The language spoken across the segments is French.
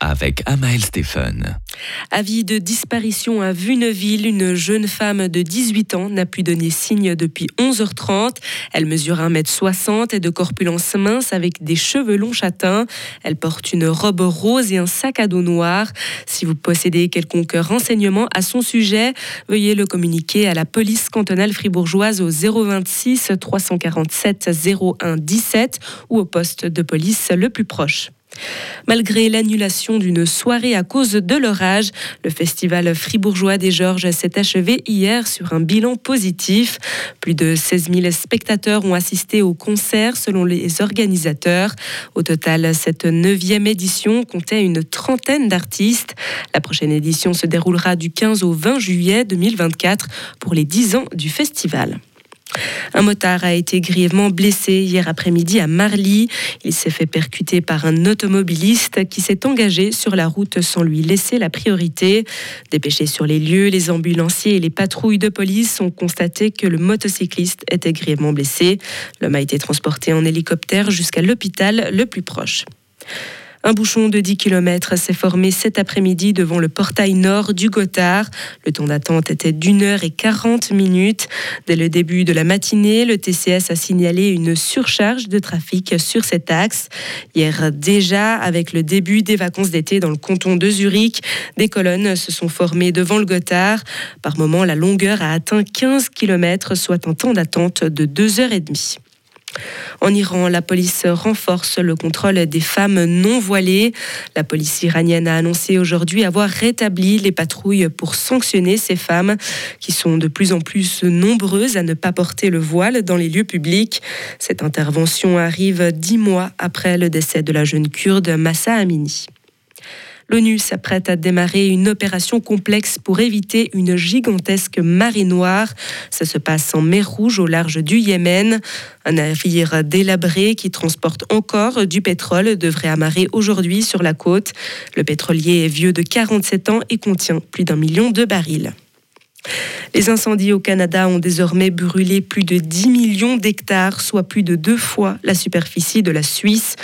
avec Amael Stéphane. Avis de disparition à Vuneville, une jeune femme de 18 ans n'a plus donné signe depuis 11h30. Elle mesure 1m60 et de corpulence mince avec des cheveux longs châtains. Elle porte une robe rose et un sac à dos noir. Si vous possédez quelconque renseignement à son sujet, veuillez le communiquer à la police cantonale fribourgeoise au 026 347 01 17 ou au poste de police le plus proche. Malgré l'annulation d'une soirée à cause de l'orage, le festival fribourgeois des Georges s'est achevé hier sur un bilan positif. Plus de 16 000 spectateurs ont assisté au concert selon les organisateurs. Au total, cette neuvième édition comptait une trentaine d'artistes. La prochaine édition se déroulera du 15 au 20 juillet 2024 pour les 10 ans du festival. Un motard a été grièvement blessé hier après-midi à Marly. Il s'est fait percuter par un automobiliste qui s'est engagé sur la route sans lui laisser la priorité. Dépêchés sur les lieux, les ambulanciers et les patrouilles de police ont constaté que le motocycliste était grièvement blessé. L'homme a été transporté en hélicoptère jusqu'à l'hôpital le plus proche. Un bouchon de 10 km s'est formé cet après-midi devant le portail nord du Gothard. Le temps d'attente était d'une heure et 40 minutes. Dès le début de la matinée, le TCS a signalé une surcharge de trafic sur cet axe. Hier déjà, avec le début des vacances d'été dans le canton de Zurich, des colonnes se sont formées devant le Gothard. Par moment, la longueur a atteint 15 km, soit un temps d'attente de 2 heures et demie. En Iran, la police renforce le contrôle des femmes non voilées. La police iranienne a annoncé aujourd'hui avoir rétabli les patrouilles pour sanctionner ces femmes qui sont de plus en plus nombreuses à ne pas porter le voile dans les lieux publics. Cette intervention arrive dix mois après le décès de la jeune kurde Massa Amini. L'ONU s'apprête à démarrer une opération complexe pour éviter une gigantesque marée noire. Ça se passe en mer Rouge au large du Yémen. Un navire délabré qui transporte encore du pétrole devrait amarrer aujourd'hui sur la côte. Le pétrolier est vieux de 47 ans et contient plus d'un million de barils. Les incendies au Canada ont désormais brûlé plus de 10 millions d'hectares, soit plus de deux fois la superficie de la Suisse.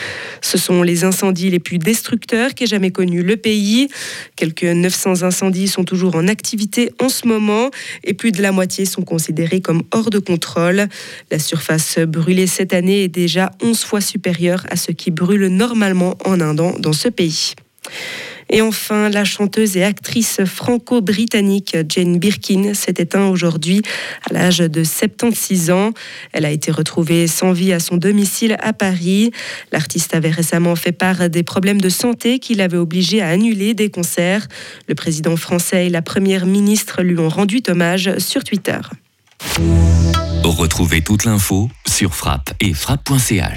Ce sont les incendies les plus destructeurs qu'ait jamais connu le pays. Quelques 900 incendies sont toujours en activité en ce moment et plus de la moitié sont considérés comme hors de contrôle. La surface brûlée cette année est déjà 11 fois supérieure à ce qui brûle normalement en un an dans ce pays. Et enfin, la chanteuse et actrice franco-britannique Jane Birkin s'est éteinte aujourd'hui à l'âge de 76 ans. Elle a été retrouvée sans vie à son domicile à Paris. L'artiste avait récemment fait part des problèmes de santé qui l'avaient obligé à annuler des concerts. Le président français et la première ministre lui ont rendu hommage sur Twitter. Retrouvez toute l'info sur frappe et frappe.ch.